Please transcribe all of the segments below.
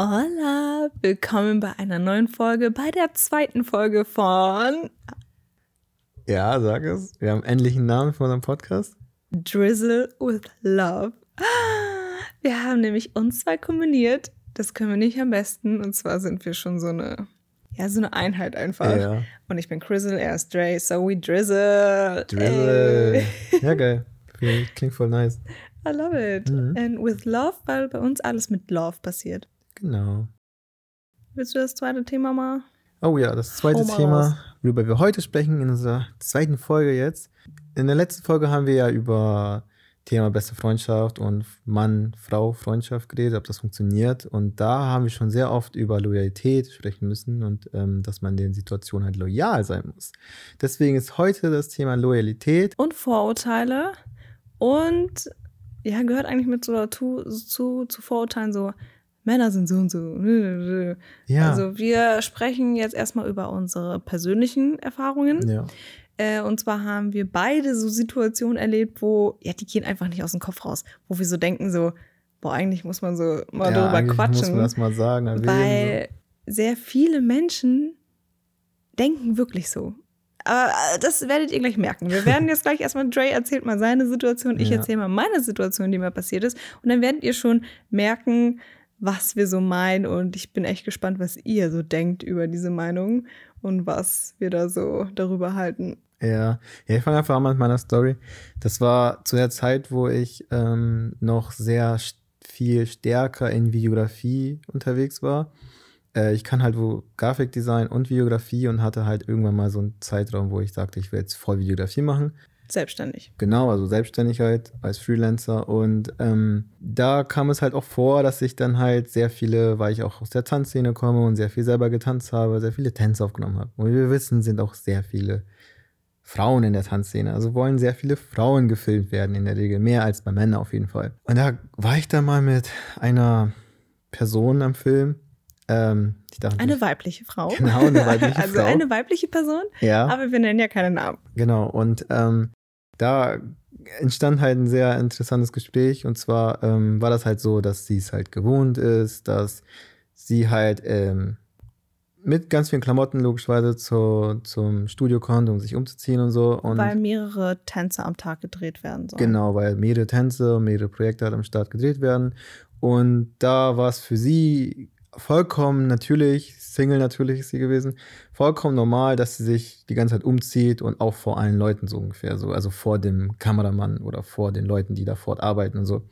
Hola, willkommen bei einer neuen Folge, bei der zweiten Folge von Ja, sag es. Wir haben endlich einen Namen für unseren Podcast. Drizzle with Love. Wir haben nämlich uns zwei kombiniert. Das können wir nicht am besten. Und zwar sind wir schon so eine, ja, so eine Einheit einfach. Ja. Und ich bin Crizzle, er ist Dre, so we drizzle. Drizzle. Ey. Ja, geil. Klingt voll nice. I love it. Mhm. And with love, weil bei uns alles mit Love passiert. Genau. Willst du das zweite Thema mal? Oh ja, das zweite raus. Thema, worüber wir heute sprechen, in unserer zweiten Folge jetzt. In der letzten Folge haben wir ja über Thema beste Freundschaft und Mann-Frau-Freundschaft geredet, ob das funktioniert. Und da haben wir schon sehr oft über Loyalität sprechen müssen und ähm, dass man den Situationen halt loyal sein muss. Deswegen ist heute das Thema Loyalität. Und Vorurteile. Und ja, gehört eigentlich mit so dazu, zu, zu Vorurteilen so, Männer sind so und so. Ja. Also wir sprechen jetzt erstmal über unsere persönlichen Erfahrungen. ja. Äh, und zwar haben wir beide so Situationen erlebt, wo, ja, die gehen einfach nicht aus dem Kopf raus, wo wir so denken, so, boah, eigentlich muss man so mal ja, drüber quatschen. muss man das mal sagen. erwähnen, weil sehr viele Menschen denken wirklich so. Aber äh, das werdet ihr gleich merken. Wir werden jetzt gleich erstmal, Dre erzählt mal seine Situation, ich Ja. erzähle mal meine Situation, die mir passiert ist. Und dann werdet ihr schon merken, was wir so meinen. Und ich bin echt gespannt, was ihr so denkt über diese Meinung und was wir da so darüber halten. Ja, ja ich fange einfach an mit meiner Story. Das war zu der Zeit, wo ich ähm, noch sehr viel stärker in Videografie unterwegs war. Äh, ich kann halt wo Grafikdesign und Videografie und hatte halt irgendwann mal so einen Zeitraum, wo ich sagte, ich will jetzt voll Videografie machen. Selbstständig. Genau, also Selbstständigkeit als Freelancer. Und ähm, da kam es halt auch vor, dass ich dann halt sehr viele, weil ich auch aus der Tanzszene komme und sehr viel selber getanzt habe, sehr viele Tänze aufgenommen habe. Und wie wir wissen, sind auch sehr viele Frauen in der Tanzszene. Also wollen sehr viele Frauen gefilmt werden in der Regel, mehr als bei Männern auf jeden Fall. Und da war ich dann mal mit einer Person am Film. Ähm, dachte, Eine weibliche Frau. Genau, eine weibliche also Frau. eine weibliche Person, ja. aber wir nennen ja keine Namen. Genau, und ähm, da entstand halt ein sehr interessantes Gespräch. Und zwar ähm, war das halt so, dass sie es halt gewohnt ist, dass sie halt ähm, mit ganz vielen Klamotten logischerweise zu, zum Studio kommt, um sich umzuziehen und so. Und weil mehrere Tänze am Tag gedreht werden sollen. Genau, weil mehrere Tänze, mehrere Projekte halt am Start gedreht werden. Und da war es für sie vollkommen natürlich, Single natürlich ist sie gewesen, vollkommen normal, dass sie sich die ganze Zeit umzieht und auch vor allen Leuten so ungefähr so, also vor dem Kameramann oder vor den Leuten, die da fort arbeiten und so.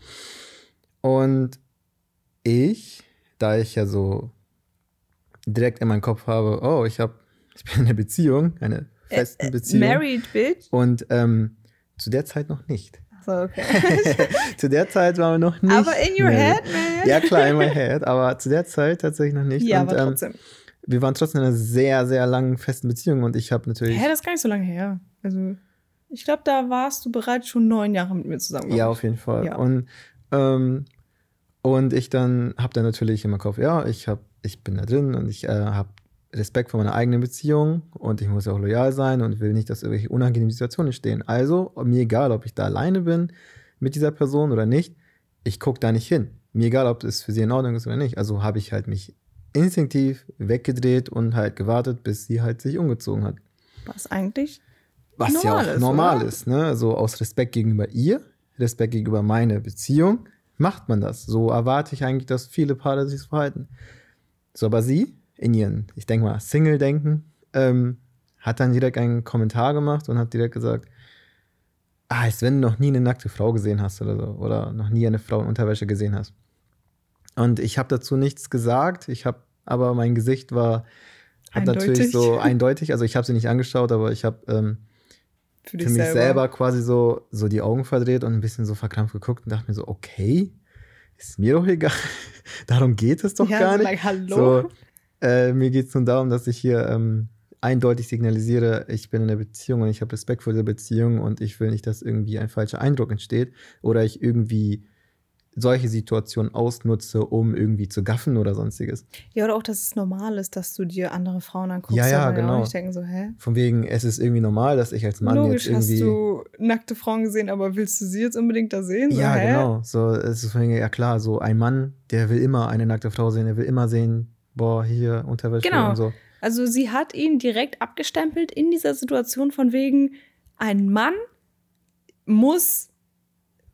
Und ich, da ich ja so direkt in meinem Kopf habe, oh, ich habe, ich bin in einer Beziehung, einer festen Beziehung. Married Bitch. Und ähm, zu der Zeit noch nicht. So, okay. zu der Zeit waren wir noch nicht. aber in your married. head, man. Ja, klar, in my head, aber zu der Zeit tatsächlich noch nicht. Ja, und, aber ähm, trotzdem. wir waren trotzdem in einer sehr, sehr langen festen Beziehung und ich habe natürlich. Hä, das ist gar nicht so lange her. Also, ich glaube, da warst du bereits schon neun Jahre mit mir zusammen. ja, auf jeden Fall. Ja. Und, ähm, und ich dann habe dann natürlich meinem Kopf, ja, ich, hab, ich bin da drin und ich äh, habe Respekt vor meiner eigenen Beziehung und ich muss ja auch loyal sein und will nicht, dass irgendwelche unangenehmen Situationen entstehen. Also, mir egal, ob ich da alleine bin mit dieser Person oder nicht, ich gucke da nicht hin. Mir egal, ob es für sie in Ordnung ist oder nicht. Also habe ich halt mich instinktiv weggedreht und halt gewartet, bis sie halt sich umgezogen hat. Was eigentlich? Was ja Normal auch ist, normal oder? ist, ne? Also aus Respekt gegenüber ihr, Respekt gegenüber meiner Beziehung, macht man das. So erwarte ich eigentlich, dass viele Paare sich so verhalten. So, aber sie, in ihren, ich denke mal, Single-Denken, ähm, hat dann direkt einen Kommentar gemacht und hat direkt gesagt, ah, als wenn du noch nie eine nackte Frau gesehen hast oder so, oder noch nie eine Frau in Unterwäsche gesehen hast. Und ich habe dazu nichts gesagt, ich habe, aber mein Gesicht war, hat natürlich so eindeutig, also ich habe sie nicht angeschaut, aber ich habe ähm, Für für mich selber. selber. quasi so, so die Augen verdreht und ein bisschen so verkrampft geguckt und dachte mir so, okay, ist mir doch egal. Darum geht es doch ja, gar so nicht. like, hallo. So, äh, mir geht es nur darum, dass ich hier ähm, eindeutig signalisiere, ich bin in einer Beziehung und ich habe Respekt vor dieser Beziehung und ich will nicht, dass irgendwie ein falscher Eindruck entsteht oder ich irgendwie solche Situationen ausnutze, um irgendwie zu gaffen oder sonstiges. Ja, oder auch, dass es normal ist, dass du dir andere Frauen anguckst. Ja, ja, genau. Auch nicht denken so, hä? Von wegen, es ist irgendwie normal, dass ich als Mann Logisch jetzt irgendwie. hast du nackte Frauen gesehen, aber willst du sie jetzt unbedingt da sehen? So, ja, hä? genau. So, es ist von wegen, ja klar, so ein Mann, der will immer eine nackte Frau sehen, der will immer sehen, boah, hier Unterwäsche Genau. und so. Also sie hat ihn direkt abgestempelt in dieser Situation von wegen, ein Mann muss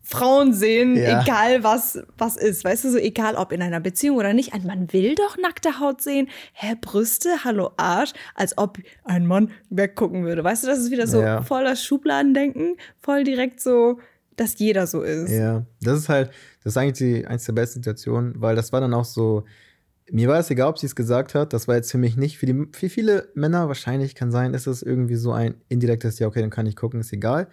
Frauen sehen, Ja. egal was, was ist. Weißt du, so egal ob in einer Beziehung oder nicht. Ein Mann will doch nackte Haut sehen. Hä, Brüste, hallo Arsch, als ob ein Mann weggucken würde. Weißt du, das ist wieder so Ja. voller Schubladendenken, voll direkt so, dass jeder so ist. Ja, das ist halt, das ist eigentlich die, eins der besten Situationen, weil das war dann auch so, mir war es egal, ob sie es gesagt hat, das war jetzt für mich nicht, für, die, für viele Männer wahrscheinlich kann sein, ist es irgendwie so ein indirektes, ja, okay, dann kann ich gucken, ist egal.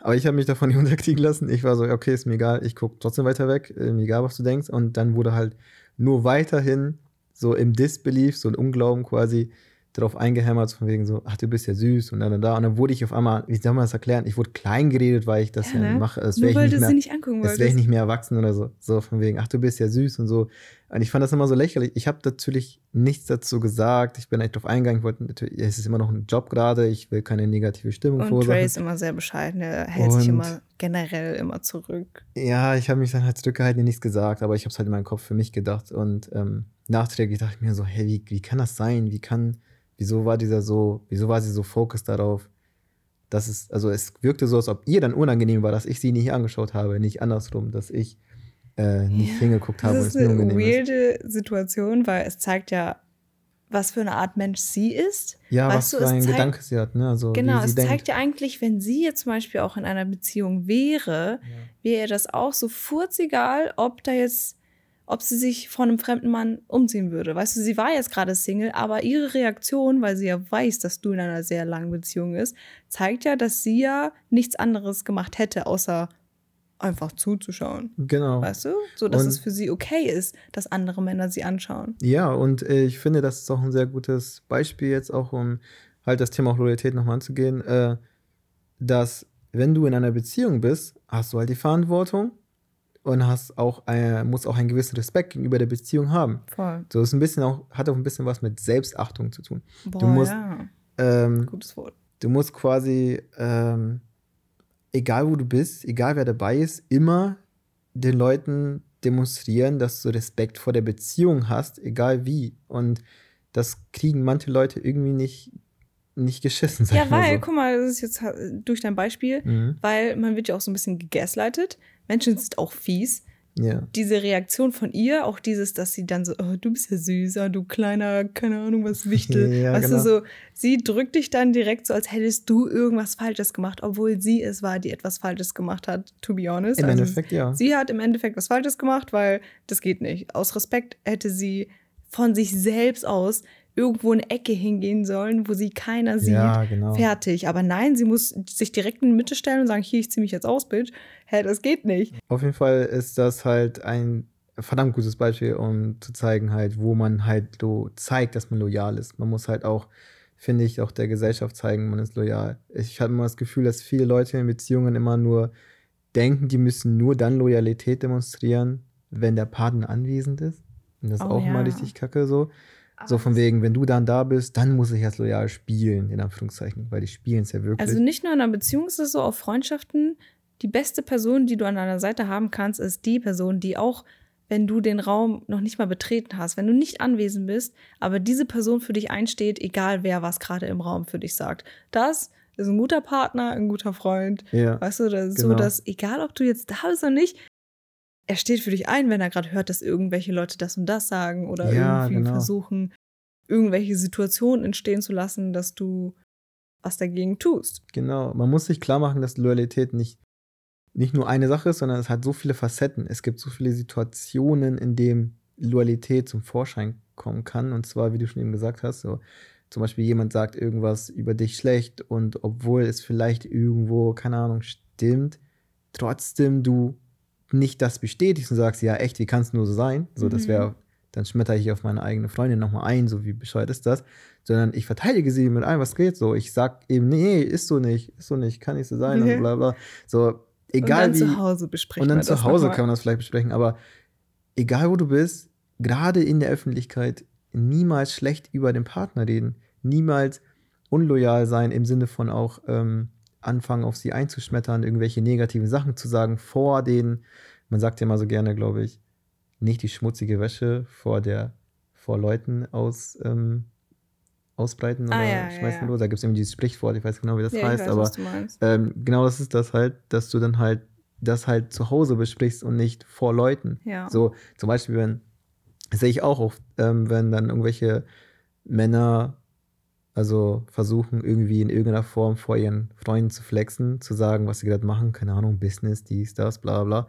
Aber ich habe mich davon nicht unterkriegen lassen. Ich war so, okay, ist mir egal, ich gucke trotzdem weiter weg, mir egal, was du denkst. Und dann wurde halt nur weiterhin so im Disbelief, so ein Unglauben quasi, darauf eingehämmert, von wegen so, ach, du bist ja süß und dann und da. Und dann wurde ich auf einmal, wie soll man das erklären, ich wurde klein geredet, weil ich das Ja, ja, ne? mache. Das Nur weil ich du nicht mehr, sie nicht angucken Jetzt wäre ich wolltest. nicht mehr erwachsen oder so. So von wegen, ach, du bist ja süß und so. Und ich fand das immer so lächerlich. Ich habe natürlich nichts dazu gesagt. Ich bin echt drauf eingegangen. Ich wollte natürlich, es ist immer noch ein Job gerade. Ich will keine negative Stimmung Und verursachen. Trey ist immer sehr bescheiden. Er hält sich Und- immer generell immer zurück. Ja, ich habe mich dann halt zurückgehalten, ihr nichts gesagt, aber ich habe es halt in meinem Kopf für mich gedacht. Und ähm, nachträglich dachte ich mir so, hey, wie, wie kann das sein? Wie kann, wieso war dieser so, wieso war sie so focused darauf? dass es, also es wirkte so, als ob ihr dann unangenehm war, dass ich sie nicht angeschaut habe, nicht andersrum, dass ich äh, nicht Ja, hingeguckt habe Das es ist eine ist. weirde Situation, weil es zeigt ja, was für eine Art Mensch sie ist. Ja, Weißt was du, für es ein zeigt- Gedanke sie hat, ne? Also Genau, wie sie es denkt. zeigt ja eigentlich, wenn sie jetzt zum Beispiel auch in einer Beziehung wäre, wäre ihr das auch so furzegal, ob da jetzt, ob sie sich von einem fremden Mann umziehen würde. Weißt du, sie war jetzt gerade Single, aber ihre Reaktion, weil sie ja weiß, dass du in einer sehr langen Beziehung ist, zeigt ja, dass sie ja nichts anderes gemacht hätte, außer einfach zuzuschauen. Genau. Weißt du? So, dass Und- es für sie okay ist, dass andere Männer sie anschauen. Ja, und äh, ich finde, das ist auch ein sehr gutes Beispiel jetzt auch, um halt das Thema auch Loyalität nochmal anzugehen, äh, dass wenn du in einer Beziehung bist, hast du halt die Verantwortung und hast auch ein, musst auch einen gewissen Respekt gegenüber der Beziehung haben. Voll. So ist ein bisschen auch, hat auch ein bisschen was mit Selbstachtung zu tun. Boah, musst- ja. Ähm, Gutes Wort. du musst quasi, ähm, egal wo du bist, egal wer dabei ist, immer den Leuten demonstrieren, dass du Respekt vor der Beziehung hast, egal wie. Und das kriegen manche Leute irgendwie nicht, nicht geschissen. Ja, weil, so. guck mal, das ist jetzt durch dein Beispiel, Mhm. weil man wird ja auch so ein bisschen gegaslightet. Menschen sind auch fies. Ja. Diese Reaktion von ihr, auch dieses, dass sie dann so, oh, du bist ja süßer, du kleiner, keine Ahnung, was Wichtel. Ja, weißt genau. du, so, sie drückt dich dann direkt so, als hättest du irgendwas Falsches gemacht, obwohl sie es war, die etwas Falsches gemacht hat, to be honest. Im Also, Endeffekt, ja. Sie hat im Endeffekt was Falsches gemacht, weil das geht nicht. Aus Respekt hätte sie von sich selbst aus irgendwo in eine Ecke hingehen sollen, wo sie keiner sieht. Ja, genau. Fertig. Aber nein, sie muss sich direkt in die Mitte stellen und sagen, hier, ich ziehe mich jetzt aus, Bitch. Hä, das geht nicht. Auf jeden Fall ist das halt ein verdammt gutes Beispiel, um zu zeigen halt, wo man halt so zeigt, dass man loyal ist. Man muss halt auch, finde ich, auch der Gesellschaft zeigen, man ist loyal. Ich habe immer das Gefühl, dass viele Leute in Beziehungen immer nur denken, die müssen nur dann Loyalität demonstrieren, wenn der Partner anwesend ist. Und das ist Oh, auch immer ja. richtig kacke so. So von wegen, wenn du dann da bist, dann muss ich jetzt loyal spielen, in Anführungszeichen, weil die spielen es ja wirklich. Also nicht nur in einer Beziehung ist es so, auf Freundschaften, die beste Person, die du an deiner Seite haben kannst, ist die Person, die auch, wenn du den Raum noch nicht mal betreten hast, wenn du nicht anwesend bist, aber diese Person für dich einsteht, egal wer was gerade im Raum für dich sagt. Das ist ein guter Partner, ein guter Freund. ja. Weißt du, das ist so, Genau. dass egal ob du jetzt da bist oder nicht, er steht für dich ein, wenn er gerade hört, dass irgendwelche Leute das und das sagen oder Ja, irgendwie genau. versuchen, irgendwelche Situationen entstehen zu lassen, dass du was dagegen tust. Genau, man muss sich klar machen, dass Loyalität nicht, nicht nur eine Sache ist, sondern es hat so viele Facetten. Es gibt so viele Situationen, in denen Loyalität zum Vorschein kommen kann. Und zwar, wie du schon eben gesagt hast, so zum Beispiel jemand sagt irgendwas über dich schlecht und obwohl es vielleicht irgendwo, keine Ahnung, stimmt, trotzdem du nicht das bestätigst und sagst, ja echt, wie kann es nur so sein? So, das Mhm. wäre, dann schmetter ich auf meine eigene Freundin nochmal ein, so wie bescheuert ist das? Sondern ich verteidige sie mit allem, was geht. So, ich sag eben, nee, ist so nicht, ist so nicht, kann nicht so sein Mhm. und bla bla. So, egal und dann wie. zu Hause besprechen und dann zu Hause kann man das vielleicht besprechen, aber egal wo du bist, gerade in der Öffentlichkeit, niemals schlecht über den Partner reden. Niemals unloyal sein im Sinne von auch ähm, anfangen, auf sie einzuschmettern, irgendwelche negativen Sachen zu sagen vor den, man sagt ja immer so gerne, glaube ich, nicht die schmutzige Wäsche vor der, vor Leuten aus, ähm, ausbreiten Ah, oder ja, ja, schmeißen ja. los. Da gibt es irgendwie dieses Sprichwort, ich weiß genau, wie das Ja, heißt, weiß, aber ähm, genau das ist das halt, dass du dann halt das halt zu Hause besprichst und nicht vor Leuten. Ja. So zum Beispiel, wenn, das sehe ich auch oft, ähm, wenn dann irgendwelche Männer also versuchen, irgendwie in irgendeiner Form vor ihren Freunden zu flexen, zu sagen, was sie gerade machen, keine Ahnung, Business, dies, das, bla bla.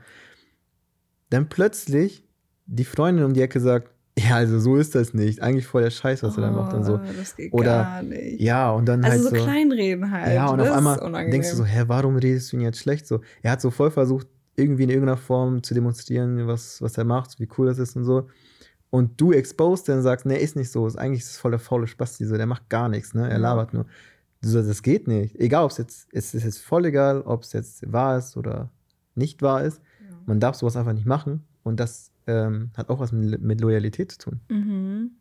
Dann plötzlich die Freundin um die Ecke sagt, ja, also so ist das nicht. Eigentlich voll der Scheiß, was er da macht und so. Oh, Das geht Oder- gar nicht. Ja, und dann also halt so, so. Kleinreden halt. Ja, und das auf einmal denkst du so, hä, warum redest du ihn jetzt schlecht? So, er hat so voll versucht, irgendwie in irgendeiner Form zu demonstrieren, was, was er macht, wie cool das ist und so. Und du exposed dann sagst, nee, ist nicht so. Ist eigentlich ist voll der faule Spasti, so, der macht gar nichts, ne? Er labert nur. Du sagst, das geht nicht. Egal, ob es jetzt, es ist jetzt voll egal, ob es jetzt wahr ist oder nicht wahr ist. Ja. Man darf sowas einfach nicht machen. Und das ähm, hat auch was mit, mit Loyalität zu tun. Mhm.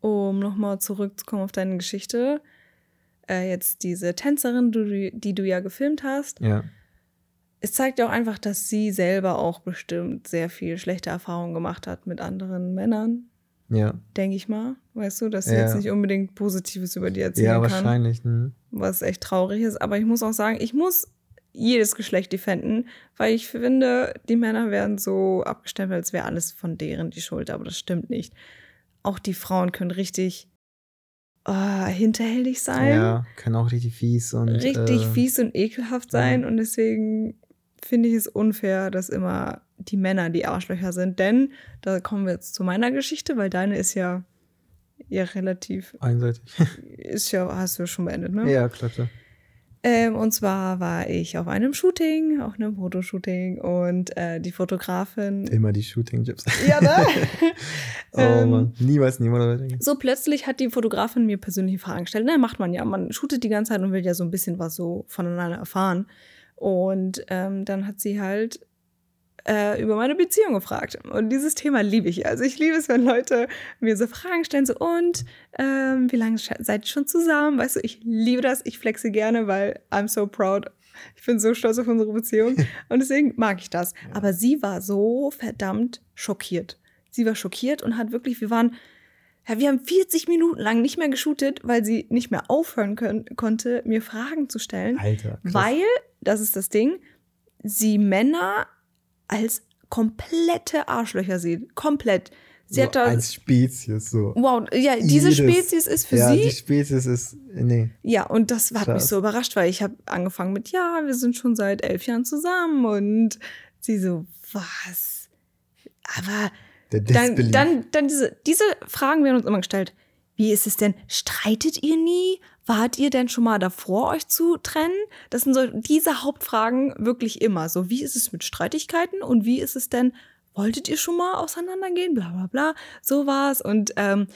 Um nochmal zurückzukommen auf deine Geschichte. Äh, jetzt diese Tänzerin, du, die du ja gefilmt hast. Ja. Es zeigt ja auch einfach, dass sie selber auch bestimmt sehr viel schlechte Erfahrungen gemacht hat mit anderen Männern, Ja. denke ich mal. Weißt du, dass sie Ja. jetzt nicht unbedingt Positives über die erzählen Ja, kann. wahrscheinlich. Mhm. was echt traurig ist. Aber ich muss auch sagen, ich muss jedes Geschlecht defenden, weil ich finde, die Männer werden so abgestempelt, als wäre alles von deren die Schuld, aber das stimmt nicht. Auch die Frauen können richtig äh, hinterhältig sein, Ja, kann auch richtig fies und. richtig äh, fies und ekelhaft sein und deswegen finde ich es unfair, dass immer die Männer die Arschlöcher sind, denn da kommen wir jetzt zu meiner Geschichte, weil deine ist ja ja relativ Einseitig. ist ja hast du ja schon beendet, ne? ja, klar, klar. Ähm, und zwar war ich auf einem Shooting, auf einem Fotoshooting und äh, die Fotografin. Immer die Shooting-Jobs. Ja, ne? oh Ähm, Mann, niemals niemand dabei denken. so plötzlich hat die Fotografin mir persönliche Fragen gestellt. Na, macht man ja. Man shootet die ganze Zeit und will ja so ein bisschen was so voneinander erfahren. Und ähm, dann hat sie halt äh, über meine Beziehung gefragt. Und dieses Thema liebe ich. Also ich liebe es, wenn Leute mir so Fragen stellen, so und ähm, wie lange seid ihr schon zusammen? Weißt du, ich liebe das, ich flexe gerne, weil I'm so proud. Ich bin so stolz auf unsere Beziehung und deswegen mag ich das. Aber sie war so verdammt schockiert. Sie war schockiert und hat wirklich, wir waren, ja, wir haben 40 Minuten lang nicht mehr geshootet, weil sie nicht mehr aufhören können, konnte, mir Fragen zu stellen. Alter. krass. Weil, das ist das Ding, sie Männer als komplette Arschlöcher sieht. Komplett. Sie so hat da. als Spezies so. Wow, ja, diese Jedes- Spezies ist für ja, sie. die Spezies ist. Nee. Ja, und das hat mich Krass. so überrascht, weil ich habe angefangen mit, ja, wir sind schon seit elf Jahren zusammen und sie so, was? Aber dann, dann, dann diese, diese Fragen werden uns immer gestellt. Wie ist es denn? Streitet ihr nie? Wart ihr denn schon mal davor, euch zu trennen? Das sind so diese Hauptfragen wirklich immer. So, wie ist es mit Streitigkeiten und wie ist es denn, wolltet ihr schon mal auseinandergehen? Bla bla bla. So war's. Und ähm,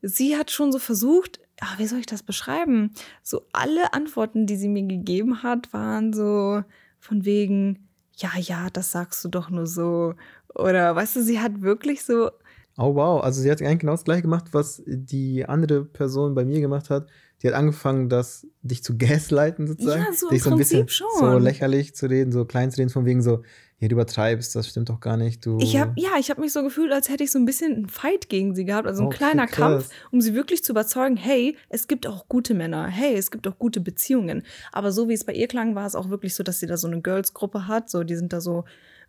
sie hat schon so versucht, ah, wie soll ich das beschreiben? So alle Antworten, die sie mir gegeben hat, waren so von wegen, ja, ja, das sagst du doch nur so. Oder weißt du, sie hat wirklich so Oh wow, also sie hat eigentlich genau das gleiche gemacht, was die andere Person bei mir gemacht hat. Die hat angefangen, das dich zu gaslighten sozusagen. Ja, so dich im Prinzip so schon. lächerlich zu reden, so klein zu reden, von wegen so, ja, du übertreibst, das stimmt doch gar nicht. Du. Ich habe ja, ich habe mich so gefühlt, als hätte ich so ein bisschen einen Fight gegen sie gehabt, also ein Okay, kleiner krass. Kampf, um sie wirklich zu überzeugen, hey, es gibt auch gute Männer, hey, es gibt auch gute Beziehungen. Aber so wie es bei ihr klang, war es auch wirklich so, dass sie da so eine Girls-Gruppe hat, so die sind da so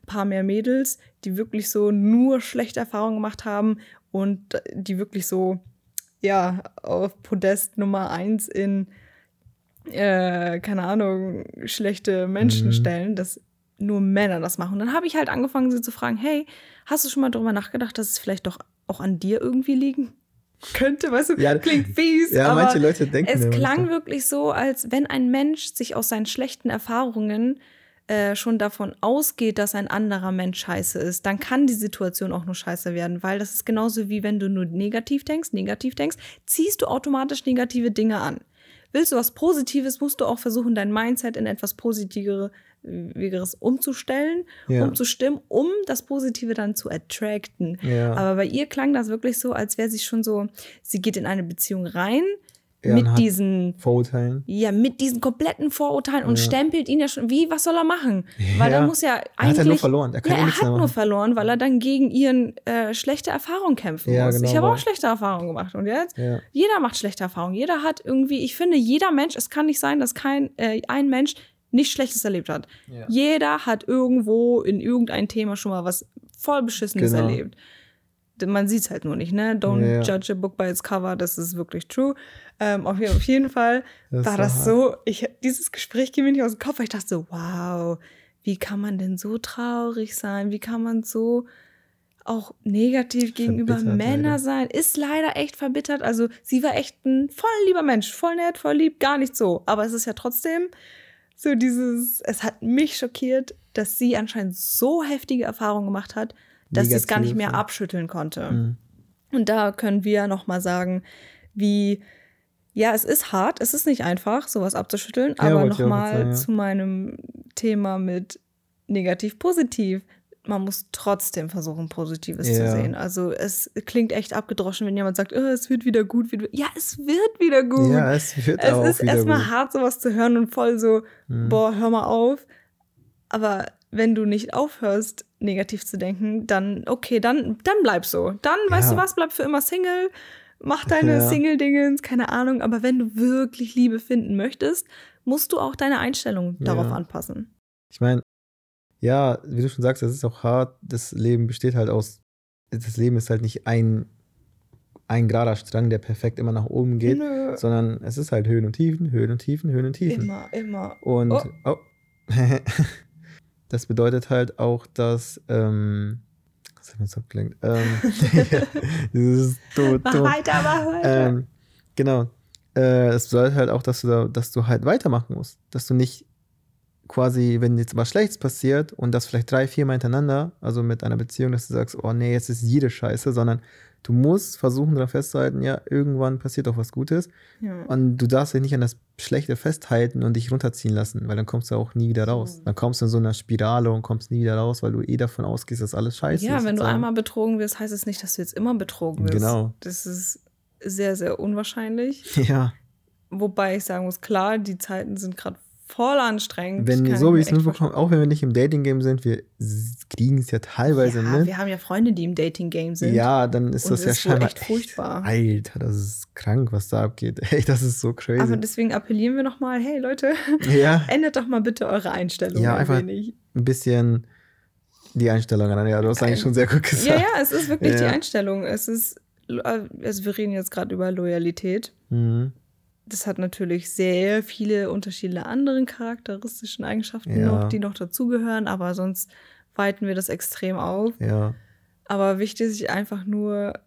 ein paar mehr Mädels, die wirklich so nur schlechte Erfahrungen gemacht haben und die wirklich so ja auf Podest Nummer eins in äh, keine Ahnung schlechte Menschen Mhm. stellen, dass nur Männer das machen. Und dann habe ich halt angefangen, sie zu fragen, hey, hast du schon mal darüber nachgedacht, dass es vielleicht doch auch an dir irgendwie liegen könnte? Weißt du, Ja, klingt fies, ja, aber manche Leute denken es klang wirklich so, als wenn ein Mensch sich aus seinen schlechten Erfahrungen äh, schon davon ausgeht, dass ein anderer Mensch scheiße ist, dann kann die Situation auch nur scheiße werden, weil das ist genauso wie wenn du nur negativ denkst, negativ denkst, ziehst du automatisch negative Dinge an. Willst du was Positives, musst du auch versuchen, dein Mindset in etwas positivere Schwierigeres umzustellen, Ja. umzustimmen, um das Positive dann zu attracten. Ja. Aber bei ihr klang das wirklich so, als wäre sie schon so, sie geht in eine Beziehung rein mit diesen Vorurteilen. ja, mit diesen kompletten Vorurteilen und Ja. stempelt ihn ja schon, wie, was soll er machen? Weil Ja. er muss ja Er hat eigentlich. ja nur verloren. Er kann ja, eh er hat nur machen. verloren, weil er dann gegen ihren äh, schlechte Erfahrungen kämpfen Ja, muss. genau, ich habe auch schlechte Erfahrungen gemacht. Und jetzt? Jeder macht schlechte Erfahrungen. Jeder hat irgendwie, ich finde, jeder Mensch, es kann nicht sein, dass kein äh, ein Mensch nichts Schlechtes erlebt hat. Jeder hat irgendwo in irgendein Thema schon mal was voll Beschissenes Genau. erlebt. Man sieht es halt nur nicht, ne? Don't Ja. judge a book by its cover, das ist wirklich true. Ähm, auf, jeden- auf jeden Fall Das war das hart. so, ich, dieses Gespräch ging mir nicht aus dem Kopf, weil ich dachte so, wow, wie kann man denn so traurig sein? Wie kann man so auch negativ gegenüber Verbittert, Männern leider. sein? Ist leider echt verbittert. Also sie war echt ein voll lieber Mensch, voll nett, voll lieb, gar nicht so. Aber es ist ja trotzdem so dieses, es hat mich schockiert, dass sie anscheinend so heftige Erfahrungen gemacht hat, dass sie es gar nicht mehr ja. abschütteln konnte. Mhm. Und da können wir noch mal sagen, wie ja, es ist hart, es ist nicht einfach, sowas abzuschütteln, Ja, aber wollte noch ich auch mal grad sagen, ja. zu meinem Thema mit negativ positiv. Man muss trotzdem versuchen, Positives zu Ja. sehen. Also es klingt echt abgedroschen, wenn jemand sagt, oh, es wird wieder gut. Wird, ja, es wird wieder gut. Ja, es wird es ist auch wieder erstmal hart, sowas zu hören und voll so, Mhm. boah, hör mal auf. Aber wenn du nicht aufhörst, negativ zu denken, dann, okay, dann, dann bleib so. Dann, weißt Ja. du was, bleib für immer Single, mach deine Ja. Single-Dingens, keine Ahnung. Aber wenn du wirklich Liebe finden möchtest, musst du auch deine Einstellung darauf Ja. anpassen. Ich meine, ja, wie du schon sagst, das ist auch hart. Das Leben besteht halt aus, das Leben ist halt nicht ein, ein gerader Strang, der perfekt immer nach oben geht, Nö. sondern es ist halt Höhen und Tiefen, Höhen und Tiefen, Höhen und Tiefen. Immer, immer. Und Oh. oh. das bedeutet halt auch, dass ähm, was hat mir jetzt abgelenkt? Ähm, dieses Tod, Mach Tod. weiter, mach weiter. Ähm, genau. Äh, Es bedeutet halt auch, dass du da, dass du halt weitermachen musst. Dass du nicht quasi, wenn jetzt was Schlechtes passiert und das vielleicht drei, vier Mal hintereinander, also mit einer Beziehung, dass du sagst, oh nee, jetzt ist jede Scheiße, sondern du musst versuchen, daran festzuhalten, ja, irgendwann passiert auch was Gutes. ja. Und du darfst dich nicht an das Schlechte festhalten und dich runterziehen lassen, weil dann kommst du auch nie wieder raus. Dann kommst du in so einer Spirale und kommst nie wieder raus, weil du eh davon ausgehst, dass alles scheiße ist. ja, wenn du einmal betrogen wirst, heißt es nicht, dass du jetzt immer betrogen wirst. Genau. Das ist sehr, sehr unwahrscheinlich. Ja, Wobei ich sagen muss, klar, die Zeiten sind gerade voll anstrengend. wenn so wie ich es echt mitbekomme, auch wenn wir nicht im Dating-Game sind, wir kriegen es ja teilweise ja, mit. wir haben ja Freunde, die im Dating-Game sind. Ja, dann ist Und das ja ist wohl scheinbar echt furchtbar. Alter, das ist krank, was da abgeht. Ey, das ist so crazy. Aber deswegen appellieren wir nochmal, hey Leute, ja, ändert doch mal bitte eure Einstellung Ja, ein einfach- wenig. ein bisschen die Einstellung an. Ja, du hast eigentlich schon sehr gut gesagt. Ja, ja, es ist wirklich die Ja. Einstellung. Es ist, also wir reden jetzt gerade über Loyalität. Mhm. Das hat natürlich sehr viele unterschiedliche anderen charakteristischen Eigenschaften Ja. noch, die noch dazugehören, aber sonst weiten wir das extrem auf. Ja, Aber wichtig ist einfach nur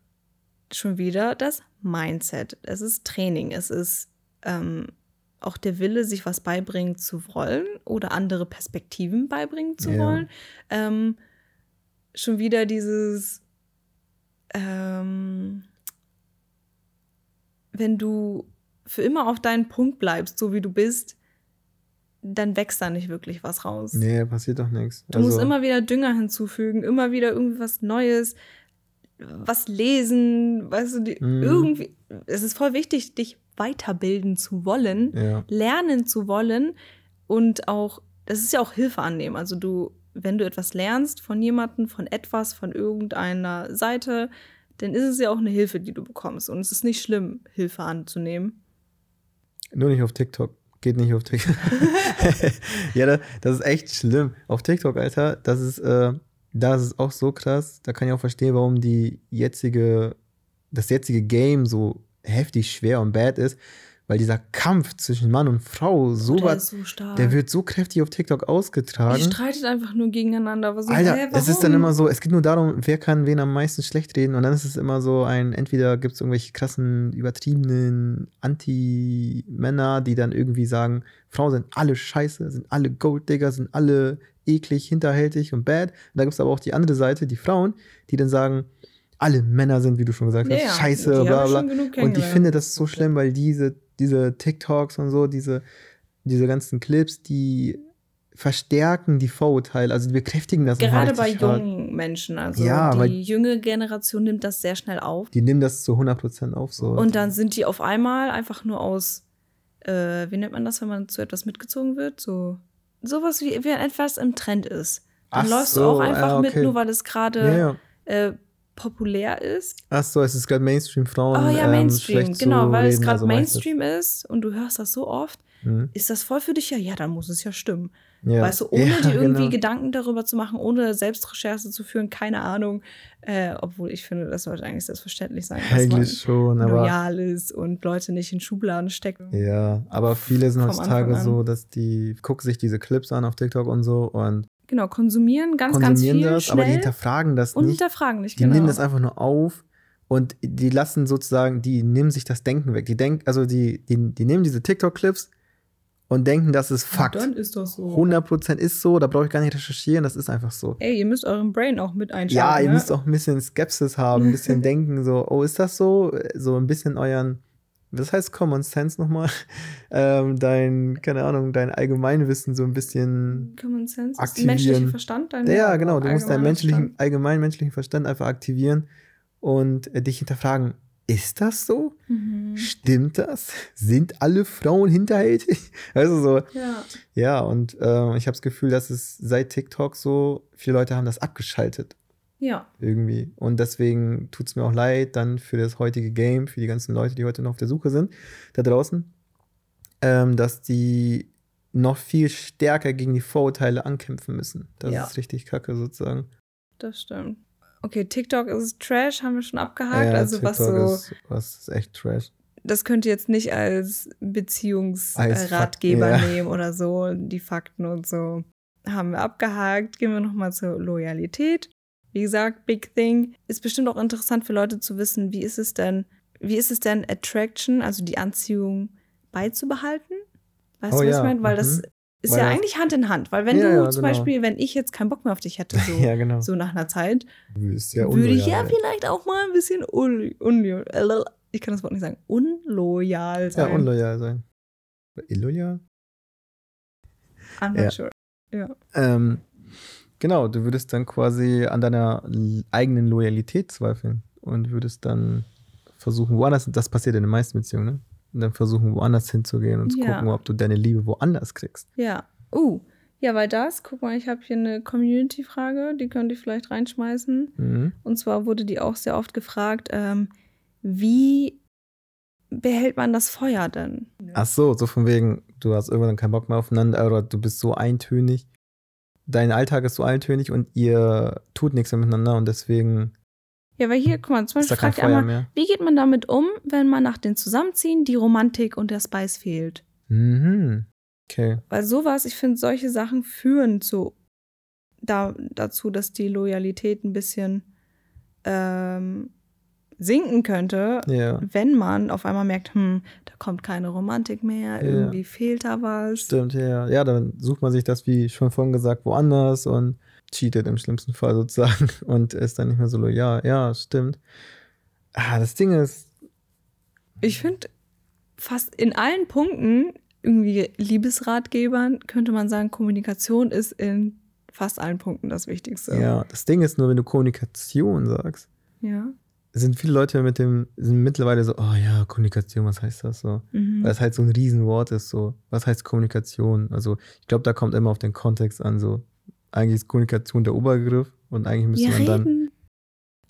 schon wieder das Mindset. Es ist Training, es ist ähm, auch der Wille, sich was beibringen zu wollen oder andere Perspektiven beibringen zu Ja. wollen. Ähm, schon wieder dieses, ähm, wenn du für immer auf deinen Punkt bleibst, so wie du bist, dann wächst da nicht wirklich was raus. nee, passiert doch nichts. Du musst immer wieder Dünger hinzufügen, immer wieder irgendwie was Neues, was lesen, weißt du, die, Mhm. irgendwie. Es ist voll wichtig, dich weiterbilden zu wollen, Ja, lernen zu wollen und auch, das ist ja auch Hilfe annehmen. Also du, wenn du etwas lernst von jemandem, von etwas, von irgendeiner Seite, dann ist es ja auch eine Hilfe, die du bekommst. Und es ist nicht schlimm, Hilfe anzunehmen. Nur nicht auf TikTok. Geht nicht auf TikTok. ja, da- das ist echt schlimm. Auf TikTok, Alter, das ist, äh, das ist auch so krass. Da kann ich auch verstehen, warum die jetzige, das jetzige Game so heftig schwer und bad ist, weil dieser Kampf zwischen Mann und Frau so der was, so der wird so kräftig auf TikTok Die ausgetragen. streitet einfach nur gegeneinander. So, Alter, hä, es ist dann immer so, es geht nur darum, wer kann wen am meisten schlecht reden und dann ist es immer so ein, entweder gibt es irgendwelche krassen, übertriebenen Anti-Männer, die dann irgendwie sagen, Frauen sind alle scheiße, sind alle Golddigger, sind alle eklig, hinterhältig und bad. Und da gibt es aber auch die andere Seite, die Frauen, die dann sagen, alle Männer sind, wie du schon gesagt hast, Ja, scheiße, die bla bla. Und ich finde das so schlimm, weil diese, diese TikToks und so, diese, diese ganzen Clips, die verstärken die Vorurteile, also die bekräftigen das Gerade bei hart. jungen Menschen. Also Ja, die junge Generation nimmt das sehr schnell auf. Die nehmen das zu 100% auf. So. Und dann sind die auf einmal einfach nur aus, äh, wie nennt man das, wenn man zu etwas mitgezogen wird? So sowas wie, wie etwas im Trend ist. Dann Ach läufst du so, auch einfach ja, mit, okay. nur weil es gerade ja. äh, populär ist. Ach so, es ist gerade Mainstream Frauen. Oh ja, ähm, Mainstream, schlecht genau, weil es gerade also meistens. Mainstream ist und du hörst das so oft. Mhm. Ist das voll für dich? Ja, ja, dann muss es ja stimmen. Ja. Weißt du, ohne ja, dir irgendwie genau. Gedanken darüber zu machen, ohne Selbstrecherche zu führen, keine Ahnung. Äh, obwohl ich finde, das sollte eigentlich selbstverständlich sein, dass Eigentlich schon, man aber loyal ist und Leute nicht in Schubladen stecken. ja, aber viele sind heutzutage so, dass die gucken sich diese Clips an auf TikTok und so und Genau, konsumieren ganz, ganz konsumieren viel das, schnell aber die hinterfragen das und nicht. hinterfragen nicht, Die genau. nehmen das einfach nur auf und die lassen sozusagen, die nehmen sich das Denken weg. Die denken, also die, die, die nehmen diese TikTok-Clips und denken, das ist Und Fakt. Dann ist das so. 100% ist so, da brauche ich gar nicht recherchieren, das ist einfach so. Ey, ihr müsst euren Brain auch mit einschalten. Ja, ihr ne? müsst auch ein bisschen Skepsis haben, ein bisschen denken, so, oh, ist das so? So ein bisschen euren, was heißt Common Sense nochmal? Ähm, dein, keine Ahnung, dein Allgemeinwissen so ein bisschen. Common Sense aktivieren. menschlicher Verstand. Dein Ja, genau, du musst deinen menschlichen, Verstand. allgemeinen menschlichen Verstand einfach aktivieren und äh, dich hinterfragen, ist das so? Mhm. Stimmt das? Sind alle Frauen hinterhältig? Also so, Ja. ja, und äh, ich habe das Gefühl, dass es seit TikTok so, viele Leute haben das abgeschaltet Ja. irgendwie. Und deswegen tut es mir auch leid dann für das heutige Game, für die ganzen Leute, die heute noch auf der Suche sind, da draußen, ähm, dass die noch viel stärker gegen die Vorurteile ankämpfen müssen. Das Ja. ist richtig kacke sozusagen. Das stimmt. Okay, TikTok ist Trash, haben wir schon abgehakt. Ja, also was TikTok so, Ist, was ist echt Trash. das könnt ihr jetzt nicht als Beziehungsratgeber ja. nehmen oder so. Die Fakten und so haben wir abgehakt. Gehen wir nochmal zur Loyalität. Wie gesagt, Big Thing. Ist bestimmt auch interessant für Leute zu wissen, wie ist es denn, wie ist es denn Attraction, also die Anziehung beizubehalten? Weißt Oh du, was ja, ich meine? Weil das mhm. ist Weil ja das- eigentlich Hand in Hand. Weil wenn Ja, du ja, zum genau. Beispiel, wenn ich jetzt keinen Bock mehr auf dich hätte, so, ja, genau. so nach einer Zeit, ja würde ich ja vielleicht auch mal ein bisschen un unloyal, ich kann das Wort nicht sagen, unloyal Ja, sein. unloyal sein. Illoyal? I'm not Ja. sure. Ja. Ähm, genau, du würdest dann quasi an deiner eigenen Loyalität zweifeln und würdest dann versuchen, woanders, das passiert in den meisten Beziehungen, ne? Und dann versuchen, woanders hinzugehen und zu Ja. gucken, ob du deine Liebe woanders kriegst. Ja. Uh. Ja, weil das, guck mal, ich habe hier eine Community-Frage, die könnt ihr vielleicht reinschmeißen. Mhm. Und zwar wurde die auch sehr oft gefragt, ähm, wie behält man das Feuer denn? Ach so, so von wegen, du hast irgendwann keinen Bock mehr aufeinander oder du bist so eintönig. Dein Alltag ist so eintönig und ihr tut nichts miteinander und deswegen Ja, weil hier, guck mal, zum Beispiel fragt einmal, mehr. wie geht man damit um, wenn man nach dem Zusammenziehen die Romantik und der Spice fehlt? Mhm. Okay. Weil sowas, ich finde, solche Sachen führen zu da, dazu, dass die Loyalität ein bisschen ähm, sinken könnte, Ja. wenn man auf einmal merkt, hm, da kommt keine Romantik mehr, Ja. irgendwie fehlt da was. Stimmt, ja. Ja, dann sucht man sich das, wie schon vorhin gesagt, woanders und cheatet im schlimmsten Fall sozusagen und ist dann nicht mehr so loyal. Ja, stimmt. Ah, das Ding ist, Ich finde, fast in allen Punkten, irgendwie Liebesratgebern, könnte man sagen, Kommunikation ist in fast allen Punkten das Wichtigste. ja, das Ding ist nur, wenn du Kommunikation sagst, Ja. Sind viele Leute mit dem, sind mittlerweile so, oh ja, Kommunikation, was heißt das so? Mhm. Weil es halt so ein Riesenwort ist, so, was heißt Kommunikation? Also, ich glaube, da kommt immer auf den Kontext an, so, eigentlich ist Kommunikation der Obergriff und eigentlich müsste Wir man dann, reden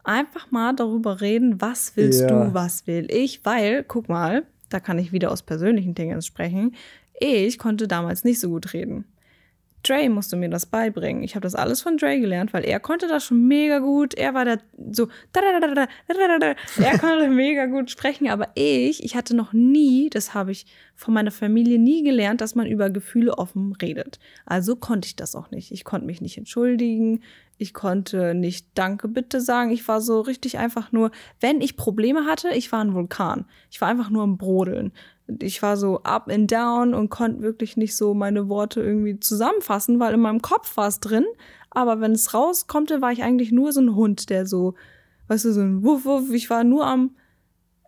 einfach mal darüber reden, was willst Ja. du, was will ich, weil, guck mal, da kann ich wieder aus persönlichen Dingen sprechen. Ich konnte damals nicht so gut reden. Dre musste mir das beibringen. Ich habe das alles von Dre gelernt, weil er konnte das schon mega gut. Er war da so, er konnte mega gut sprechen, aber ich, ich hatte noch nie, das habe ich von meiner Familie nie gelernt, dass man über Gefühle offen redet. Also konnte ich das auch nicht. Ich konnte mich nicht entschuldigen. Ich konnte nicht Danke, bitte sagen. Ich war so richtig einfach nur, wenn ich Probleme hatte, ich war ein Vulkan. Ich war einfach nur am Brodeln. Ich war so up and down und konnte wirklich nicht so meine Worte irgendwie zusammenfassen, weil in meinem Kopf war es drin. Aber wenn es rauskommt, war ich eigentlich nur so ein Hund, der so, weißt du, so ein Wuff, Wuff. Ich war nur am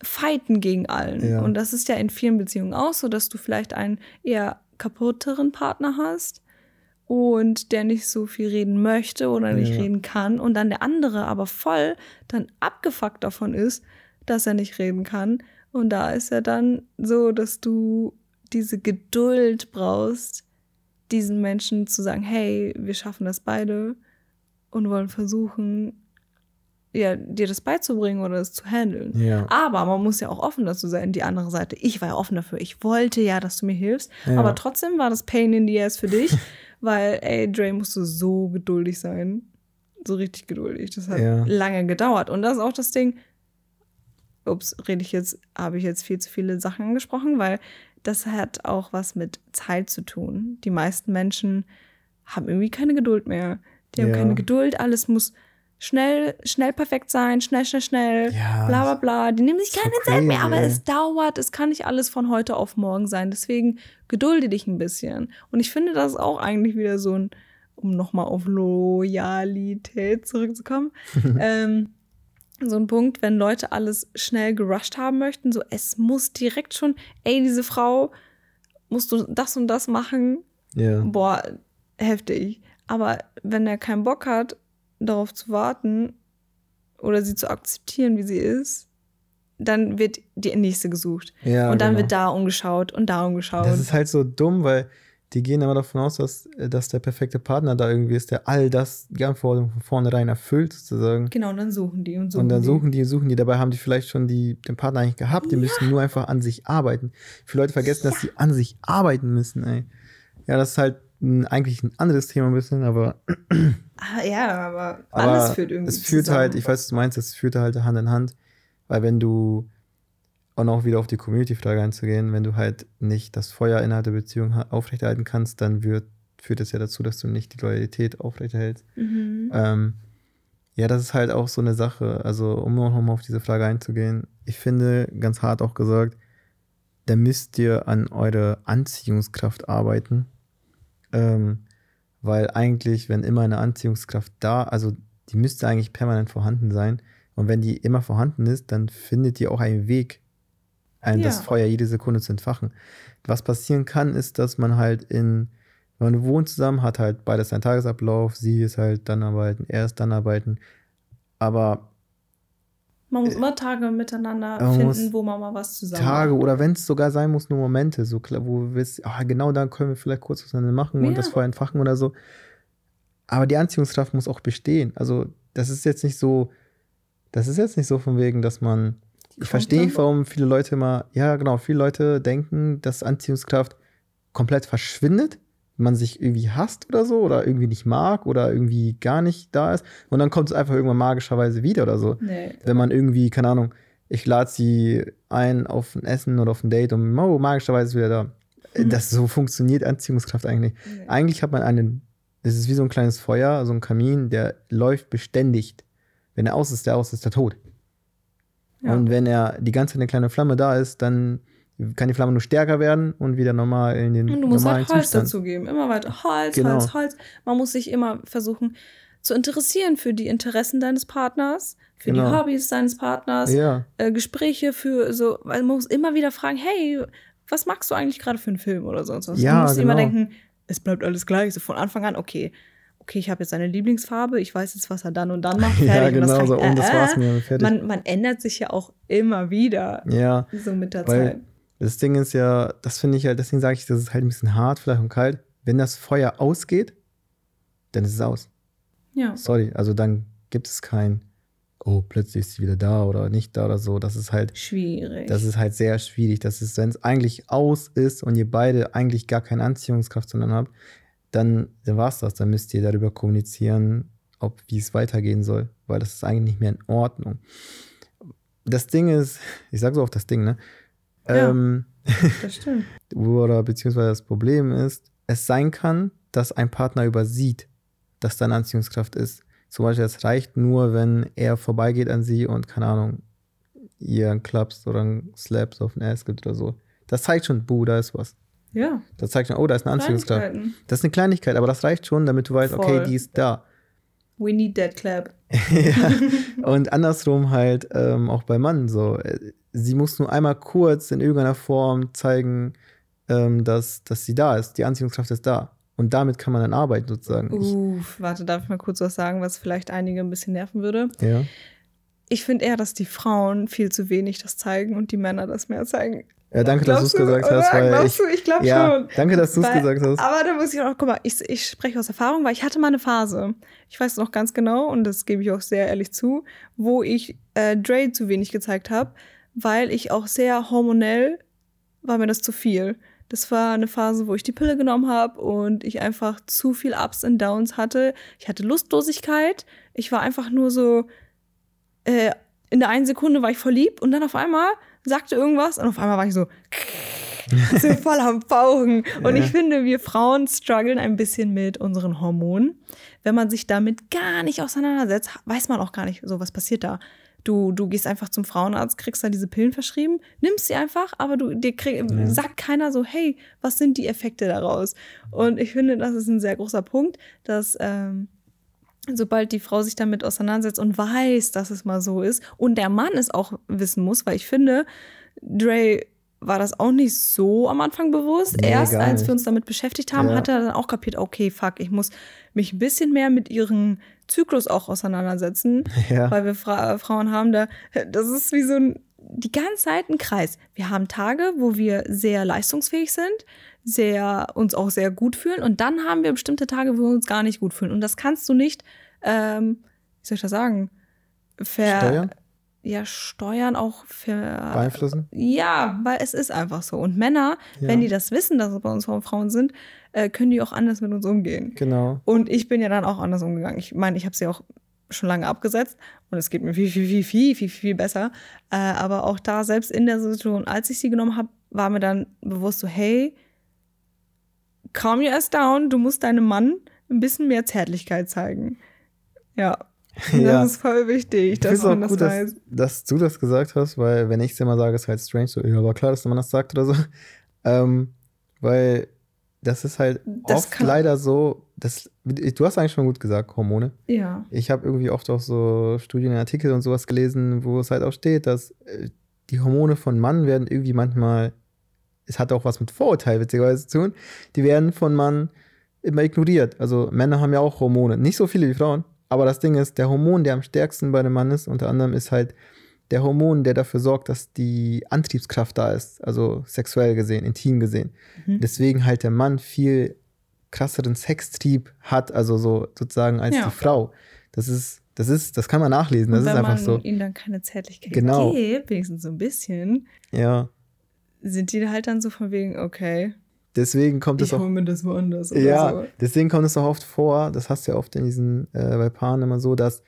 Fighten gegen allen. Ja. Und das ist ja in vielen Beziehungen auch so, dass du vielleicht einen eher kaputteren Partner hast und der nicht so viel reden möchte oder nicht Ja. reden kann und dann der andere aber voll dann abgefuckt davon ist, dass er nicht reden kann. Und da ist er dann so, dass du diese Geduld brauchst, diesen Menschen zu sagen, hey, wir schaffen das beide und wollen versuchen, ja, dir das beizubringen oder es zu handeln. Ja. Aber man muss ja auch offen dazu sein, die andere Seite. Ich war ja offen dafür. Ich wollte ja, dass du mir hilfst. Ja. Aber trotzdem war das Pain in the ass für dich, weil, ey, Dre musst du so geduldig sein. So richtig geduldig. Das hat Ja. lange gedauert. Und das ist auch das Ding. Ups, rede ich jetzt, habe ich jetzt viel zu viele Sachen angesprochen, weil das hat auch was mit Zeit zu tun. Die meisten Menschen haben irgendwie keine Geduld mehr. Die haben Ja. keine Geduld, alles muss schnell, schnell perfekt sein, schnell, schnell, schnell, Ja, bla bla bla. Die nehmen sich so keine Zeit mehr, aber es dauert, es kann nicht alles von heute auf morgen sein. Deswegen gedulde dich ein bisschen. Und ich finde, das ist auch eigentlich wieder so ein, um nochmal auf Loyalität zurückzukommen, ähm, so ein Punkt, wenn Leute alles schnell gerusht haben möchten, so es muss direkt schon, ey, diese Frau, musst du das und das machen, Ja. boah, heftig. Aber wenn er keinen Bock hat, darauf zu warten oder sie zu akzeptieren, wie sie ist, dann wird die nächste gesucht. ja und dann genau. wird da umgeschaut und da umgeschaut. Das ist halt so dumm, weil die gehen immer davon aus, dass, dass der perfekte Partner da irgendwie ist, der all das, die Anforderungen von vornherein erfüllt, sozusagen. genau, und dann suchen die und suchen und dann suchen die, suchen die, dabei haben die vielleicht schon die, den Partner eigentlich gehabt, die müssen nur einfach an sich arbeiten. Viele Leute vergessen, dass sie an sich arbeiten müssen, ey. Ja, das ist halt ein, eigentlich ein anderes Thema ein bisschen, aber, Ah, ja, aber, aber alles führt irgendwie es führt zusammen. halt, ich weiß, was du meinst, es führt halt Hand in Hand, weil wenn du, und auch wieder auf die Community-Frage einzugehen, wenn du halt nicht das Feuer innerhalb der Beziehung ha- aufrechterhalten kannst, dann wird, führt es ja dazu, dass du nicht die Loyalität aufrechterhältst. Mhm. Ähm, ja, das ist halt auch so eine Sache. Also, um auch nochmal auf diese Frage einzugehen, ich finde, ganz hart auch gesagt, da müsst ihr an eure Anziehungskraft arbeiten. Ähm, weil eigentlich, wenn immer eine Anziehungskraft da, also die müsste eigentlich permanent vorhanden sein. Und wenn die immer vorhanden ist, dann findet ihr auch einen Weg, ein, das Ja. Feuer jede Sekunde zu entfachen. Was passieren kann, ist, dass man halt in, man wohnt zusammen, hat halt beides seinen Tagesablauf, sie ist halt dann arbeiten, er ist dann arbeiten. Aber Man muss immer Tage miteinander äh, finden, wo man mal was zusammen Tage macht. oder wenn es sogar sein muss, nur Momente, so klar, wo du willst, ah, genau da können wir vielleicht kurz was machen Ja. und das Feuer entfachen oder so. Aber die Anziehungskraft muss auch bestehen. Also, das ist jetzt nicht so, das ist jetzt nicht so von wegen, dass man, ich verstehe, dann. warum viele Leute immer, ja, genau, viele Leute denken, dass Anziehungskraft komplett verschwindet, man sich irgendwie hasst oder so oder irgendwie nicht mag oder irgendwie gar nicht da ist und dann kommt es einfach irgendwann magischerweise wieder oder so Nee. wenn man irgendwie, keine Ahnung, ich lade sie ein auf ein Essen oder auf ein Date und oh, magischerweise ist wieder da. Mhm. Das so funktioniert Anziehungskraft eigentlich. nee. Eigentlich hat man einen, das ist wie so ein kleines Feuer, so ein Kamin, der läuft beständig. Wenn er aus ist, der aus ist, der tot. Ja. Und wenn er die ganze Zeit eine kleine Flamme da ist, dann kann die Flamme nur stärker werden und wieder normal in den Und du musst normalen halt Holz Zustand. dazu geben. Immer weiter Holz, Genau. Holz, Holz. Man muss sich immer versuchen zu interessieren für die Interessen deines Partners, für die Genau. Hobbys deines Partners, Ja, äh, Gespräche für so, weil man muss immer wieder fragen, hey, was magst du eigentlich gerade für einen Film oder sonst was? Ja, man muss immer genau. denken, es bleibt alles gleich. So von Anfang an, okay, okay, ich habe jetzt seine Lieblingsfarbe, ich weiß jetzt, was er dann und dann macht. ja fertig. genau und so. das, reicht. Und das Äh, war's mir. Fertig. Man, man ändert sich ja auch immer wieder, ja. so mit der Weil- Zeit. Das Ding ist ja, das finde ich halt, deswegen sage ich, das ist halt ein bisschen hart, vielleicht und kalt. Wenn das Feuer ausgeht, dann ist es aus. Ja. Sorry, also dann gibt es kein, oh, plötzlich ist sie wieder da oder nicht da oder so. Das ist halt, Schwierig. das ist halt sehr schwierig. Das ist, wenn es eigentlich aus ist und ihr beide eigentlich gar keine Anziehungskraft zueinander habt, dann, dann war es das. Dann müsst ihr darüber kommunizieren, ob wie es weitergehen soll, weil das ist eigentlich nicht mehr in Ordnung. Das Ding ist, ich sage so auch das Ding, ne? Ja. Ähm, das stimmt. oder beziehungsweise das Problem ist, es sein kann, dass ein Partner übersieht, dass da eine Anziehungskraft ist. Zum Beispiel, es reicht nur, wenn er vorbeigeht an sie und, keine Ahnung, ihr einen Klaps oder einen Slaps auf den Ass gibt oder so. Das zeigt schon, buh, da ist was. Ja. Das zeigt schon, oh, da ist eine Anziehungskraft. Das ist eine Kleinigkeit, aber das reicht schon, damit du weißt, okay, Voll. die ist da. We need that clap. ja. Und andersrum halt ähm, auch bei Mann so. Äh, Sie muss nur einmal kurz in irgendeiner Form zeigen, ähm, dass, dass sie da ist. Die Anziehungskraft ist da. Und damit kann man dann arbeiten, sozusagen. Uff, warte, darf ich mal kurz was sagen, was vielleicht einige ein bisschen nerven würde? Ja. Ich finde eher, dass die Frauen viel zu wenig das zeigen und die Männer das mehr zeigen. Ja, danke, dass du es gesagt hast. Weil Glaubst ich, du? Ich glaube ja, schon. danke, dass du es gesagt hast. Aber da muss ich auch, guck mal, ich, ich spreche aus Erfahrung, weil ich hatte mal eine Phase, ich weiß noch ganz genau, und das gebe ich auch sehr ehrlich zu, wo ich äh, Dre zu wenig gezeigt habe, weil ich auch sehr hormonell war mir das zu viel. Das war eine Phase, wo ich die Pille genommen habe und ich einfach zu viel Ups und Downs hatte. Ich hatte Lustlosigkeit. Ich war einfach nur so, äh, in der einen Sekunde war ich voll lieb und dann auf einmal sagte irgendwas und auf einmal war ich so, so voll am Fauchen. Und Ja. ich finde, wir Frauen strugglen ein bisschen mit unseren Hormonen. Wenn man sich damit gar nicht auseinandersetzt, weiß man auch gar nicht, so was passiert da. Du, du gehst einfach zum Frauenarzt, kriegst da diese Pillen verschrieben, nimmst sie einfach, aber du dir krieg, sagt keiner so, hey, was sind die Effekte daraus? Und ich finde, das ist ein sehr großer Punkt, dass ähm, sobald die Frau sich damit auseinandersetzt und weiß, dass es mal so ist und der Mann es auch wissen muss, weil ich finde, Dre war das auch nicht so am Anfang bewusst. Nee, Erst als wir uns damit beschäftigt haben, Ja. hat er dann auch kapiert, okay, fuck, ich muss mich ein bisschen mehr mit ihrem Zyklus auch auseinandersetzen, Ja. weil wir Fra Frauen haben da, das ist wie so ein, die ganze Zeit ein Kreis. Wir haben Tage, wo wir sehr leistungsfähig sind, sehr, uns auch sehr gut fühlen und dann haben wir bestimmte Tage, wo wir uns gar nicht gut fühlen. Und das kannst du nicht, ähm, wie soll ich das sagen? Ver Steuern? Ja, steuern auch ver Beeinflussen? ja, weil es ist einfach so. Und Männer, Ja. wenn die das wissen, dass es bei uns Frauen sind, äh, können die auch anders mit uns umgehen. Genau. Und ich bin ja dann auch anders umgegangen. Ich meine, ich habe sie auch schon lange abgesetzt und es geht mir viel, viel, viel, viel, viel, viel besser. Äh, aber auch da, selbst in der Situation, als ich sie genommen habe, war mir dann bewusst so, hey, calm your ass down, du musst deinem Mann ein bisschen mehr Zärtlichkeit zeigen. Ja. Das ist voll wichtig, Ich dass man das gut, dass, weiß. dass du das gesagt hast, weil wenn ich es immer sage, ist halt strange, so, ja, war klar, dass man das sagt oder so. Ähm, weil das ist halt Das oft leider so, das, du hast eigentlich schon gut gesagt, Hormone. Ja. Ich habe irgendwie oft auch so Studien, Artikel und sowas gelesen, wo es halt auch steht, dass äh, die Hormone von Mann werden irgendwie manchmal, es hat auch was mit Vorurteil witzigerweise zu tun, die werden von Mann immer ignoriert. Also Männer haben ja auch Hormone, nicht so viele wie Frauen, aber das Ding ist, der Hormon, der am stärksten bei dem Mann ist, unter anderem ist halt der Hormon, der dafür sorgt, dass die Antriebskraft da ist, also sexuell gesehen, intim gesehen. Mhm. Deswegen halt der Mann viel krasseren Sextrieb hat, also so sozusagen als Ja. die Frau. Das ist, das ist, das kann man nachlesen, das und ist wenn einfach man so. ihnen dann keine Zärtlichkeit Genau. gibt, wenigstens so ein bisschen, Ja. Sind die halt dann so von wegen, okay, Deswegen kommt es auch. hole mir das woanders oder Ja, so. deswegen kommt es auch oft vor, das hast du ja oft in diesen, äh, bei Paaren immer so, dass,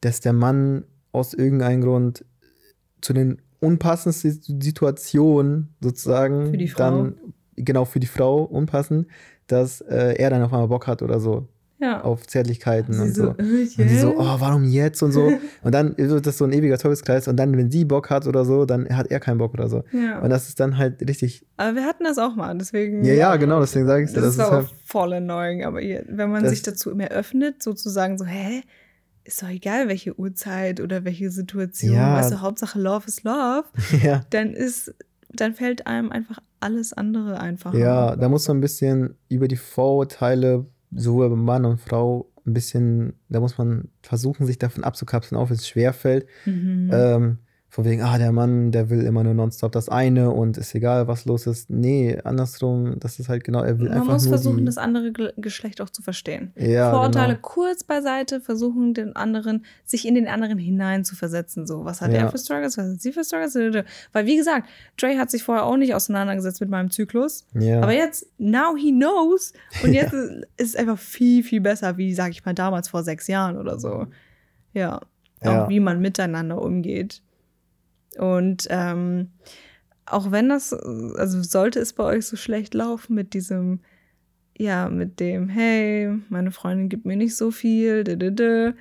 dass der Mann aus irgendeinem Grund zu den unpassendsten Situationen sozusagen dann, genau für die Frau unpassend, dass äh, er dann auf einmal Bock hat oder so Ja. auf Zärtlichkeiten und so. so, Und die so, oh, warum jetzt und so. Und dann wird das so ein ewiger Teufelskreis. Und dann, wenn sie Bock hat oder so, dann hat er keinen Bock oder so. ja. Und das ist dann halt richtig. Aber wir hatten das auch mal, deswegen. Ja, ja, genau, deswegen sage ich dir, Das, das, ist ist halt. voll annoying. Aber ihr, wenn man sich dazu immer öffnet, sozusagen so, hä? Ist doch egal, welche Uhrzeit oder welche Situation. Ja. Weißt du, Hauptsache Love is Love. Ja, Dann ist, dann fällt einem einfach alles andere einfacher. ja, da muss man ein bisschen über die Vorurteile, sowohl bei Mann und Frau, ein bisschen, da muss man versuchen, sich davon abzukapseln, auch wenn es schwerfällt. Mhm. Ähm, von wegen, ah, der Mann, der will immer nur nonstop das eine und ist egal, was los ist. Nee, andersrum, das ist halt genau, er will Man einfach muss nur versuchen, das andere Ge Geschlecht auch zu verstehen. ja, Vorurteile genau. kurz beiseite, versuchen den anderen, sich in den anderen hinein zu versetzen. So, was hat Ja. er für Struggles, was hat sie für Struggles? Weil, wie gesagt, Dre hat sich vorher auch nicht auseinandergesetzt mit meinem Zyklus. Ja. Aber jetzt, now he knows. Und jetzt ist es einfach viel, viel besser, wie, sag ich mal, damals vor sechs Jahren oder so. Ja. Auch Ja. wie man miteinander umgeht. Und ähm, auch wenn das, also sollte es bei euch so schlecht laufen mit diesem, ja, mit dem, hey, meine Freundin gibt mir nicht so viel, dä.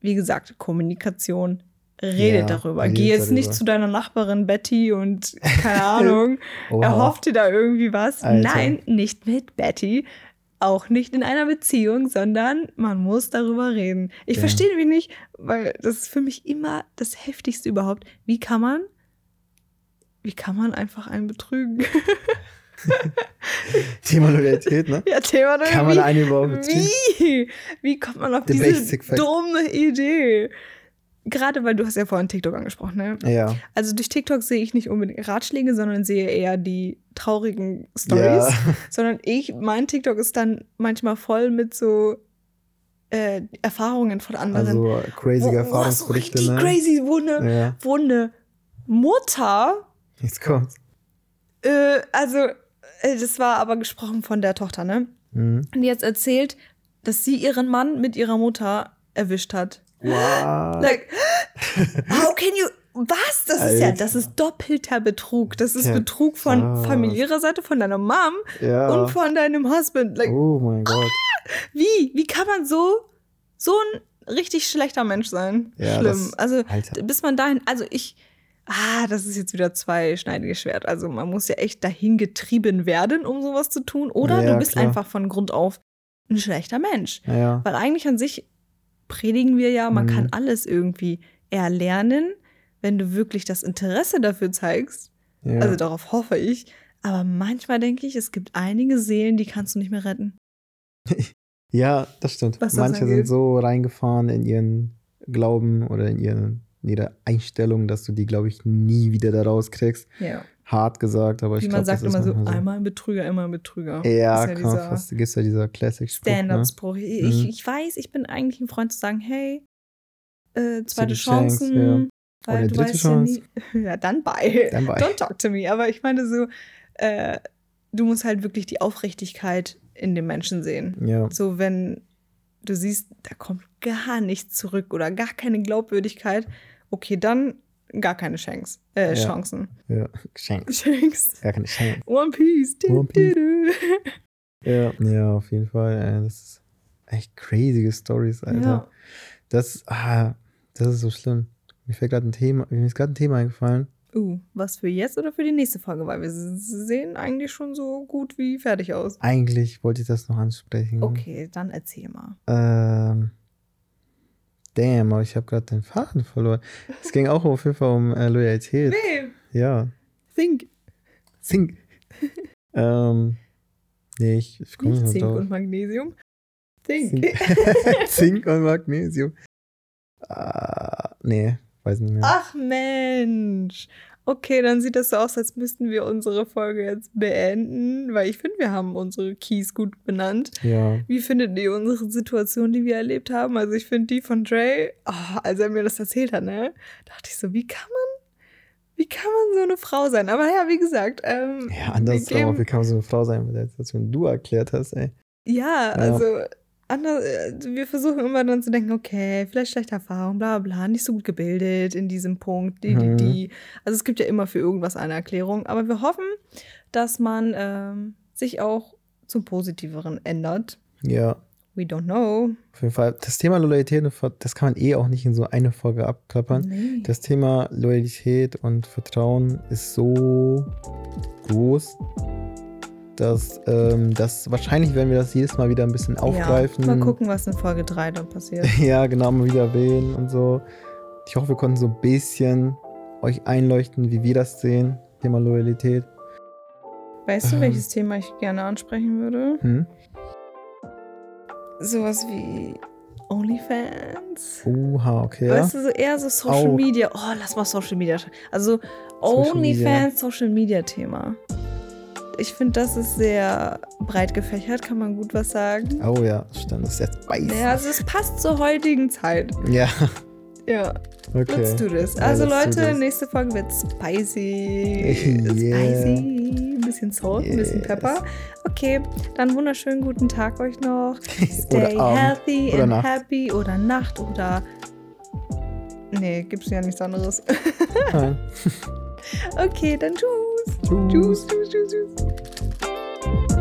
wie gesagt, Kommunikation, redet Ja, darüber. Geh jetzt darüber. nicht zu deiner Nachbarin Betty und keine Ahnung, erhofft dir da irgendwie was. Alter. Nein, nicht mit Betty. Auch nicht in einer Beziehung, sondern man muss darüber reden. Ich Ja. verstehe nämlich nicht, weil das ist für mich immer das Heftigste überhaupt. Wie kann man, wie kann man einfach einen betrügen? Thema Loyalität, ne? Ja, Thema Kann man da eine überhaupt beziehen? Wie? Wie kommt man auf The diese dumme Idee? Gerade weil du hast ja vorhin TikTok angesprochen, ne? Ja. Also durch TikTok sehe ich nicht unbedingt Ratschläge, sondern sehe eher die traurigen Stories. Ja. Sondern ich, mein TikTok ist dann manchmal voll mit so äh, Erfahrungen von anderen. Also crazy wo, so Erfahrungsberichte, richtig ne? crazy, eine, Ja. eine Mutter Jetzt kommt's. Äh, also, äh, das war aber gesprochen von der Tochter, ne? Mhm. Und die jetzt erzählt, dass sie ihren Mann mit ihrer Mutter erwischt hat. Wow. Like, how can you. Was? Das ist ja, Alter. das ist doppelter Betrug. Das ist Betrug von krass. familiärer Seite, von deiner Mom ja. und von deinem Husband. Like, oh mein Gott. wie? Wie kann man so, so ein richtig schlechter Mensch sein? Ja, Schlimm. das- also, Alter. bis man dahin, also ich, ah, das ist jetzt wieder zweischneidiges Schwert. Also man muss ja echt dahin getrieben werden, um sowas zu tun. Oder Ja, du bist klar. einfach von Grund auf ein schlechter Mensch. Ja. Weil eigentlich an sich predigen wir ja, man Mhm. kann alles irgendwie erlernen, wenn du wirklich das Interesse dafür zeigst. ja. Also darauf hoffe ich. Aber manchmal denke ich, es gibt einige Seelen, die kannst du nicht mehr retten. ja, das stimmt. Das Manche sind angeht. so reingefahren in ihren Glauben oder in, ihren, in ihre Einstellung, dass du die, glaube ich, nie wieder da rauskriegst. Ja. Hart gesagt, aber Wie ich man glaube, sagt das ist immer so, manchmal einmal ein Betrüger, immer ein Betrüger. Ja, ja komm, dieser- fast gibt's ja dieser Classic-Spruch. Ne? Stand-up-Spruch. Ich, Mhm. ich weiß, ich bin eigentlich ein Freund zu sagen, hey, äh, zweite Second chance, Chancen. ja. Weil Oder du dritte weißt Chance. ja nie. Ja, dann bei. Dann bei. Don't talk to me. Aber ich meine so, äh, du musst halt wirklich die Aufrichtigkeit in dem Menschen sehen. Ja, So, wenn du siehst, da kommt gar nichts zurück oder gar keine Glaubwürdigkeit, okay, dann gar keine Chance. Äh, Ja. Chancen. ja. Geschenkt. Chance. Gar keine Chance. One Piece. Du, One Piece. du, du. Ja, ja, auf jeden Fall. Ey, das ist echt crazy Stories, Alter. Ja. Das, ah, das ist so schlimm. Mir fällt gerade ein Thema, mir ist gerade ein Thema eingefallen. Uh, was für jetzt oder für die nächste Folge? Weil wir sehen eigentlich schon so gut wie fertig aus. Eigentlich wollte ich das noch ansprechen. Okay, dann erzähl mal. Ähm, damn, aber ich habe gerade den Faden verloren. Es ging auch auf jeden Fall um äh, Loyalität. Nee, Ja, Think. Zink. ähm, nee, ich, ich komme Nicht Zink mehr und drauf. Magnesium. Zink. Zink und Magnesium. Ah, nee, weiß nicht mehr. Ach Mensch. Okay, dann sieht das so aus, als müssten wir unsere Folge jetzt beenden, weil ich finde, wir haben unsere Keys gut benannt. Ja, Wie findet ihr unsere Situation, die wir erlebt haben? Also ich finde die von Dre, oh, als er mir das erzählt hat, ne, dachte ich so, wie kann man, wie kann man so eine Frau sein? Aber ja, wie gesagt, ähm, ja anders wir auch. geben- Wie kann man so eine Frau sein, Situation du erklärt hast, ey. Ja, also anders, äh, wir versuchen immer dann zu denken, okay, vielleicht schlechte Erfahrung, bla bla, nicht so gut gebildet in diesem Punkt, die, die, Mhm. die. Also es gibt ja immer für irgendwas eine Erklärung, aber wir hoffen, dass man ähm, sich auch zum Positiveren ändert. Ja, We don't know. auf jeden Fall. Das Thema Loyalität, das kann man eh auch nicht in so eine Folge abklappern. Nee. Das Thema Loyalität und Vertrauen ist so groß, dass ähm, das wahrscheinlich werden wir das jedes Mal wieder ein bisschen aufgreifen. Ja, mal gucken, was in Folge 3 dann passiert. Ja, genau, mal wieder erwähnen und so. Ich hoffe, wir konnten so ein bisschen euch einleuchten, wie wir das sehen. Thema Loyalität. Weißt du, Ähm. welches Thema ich gerne ansprechen würde? Hm? Sowas wie OnlyFans. Oha, okay. Weißt du, so eher so Social Auch. Media. Oh, lass mal Social Media. Also OnlyFans, Social Media Thema. Ich finde, das ist sehr breit gefächert, kann man gut was sagen. Oh ja, stimmt. Das ist jetzt beißen. Ja, also es passt zur heutigen Zeit. Ja, Ja, okay. let's do this. Ja, Also do Leute, this. nächste Folge wird spicy. Yeah. Spicy. Ein bisschen Salt, ein bisschen Yes. Pepper. Okay, dann wunderschönen guten Tag euch noch. Stay healthy Oder and Nacht. happy oder Nacht oder. Nee, gibt's ja nichts anderes. Nein. Okay, dann tschüss. Tschüss, tschüss, tschüss, tschüss.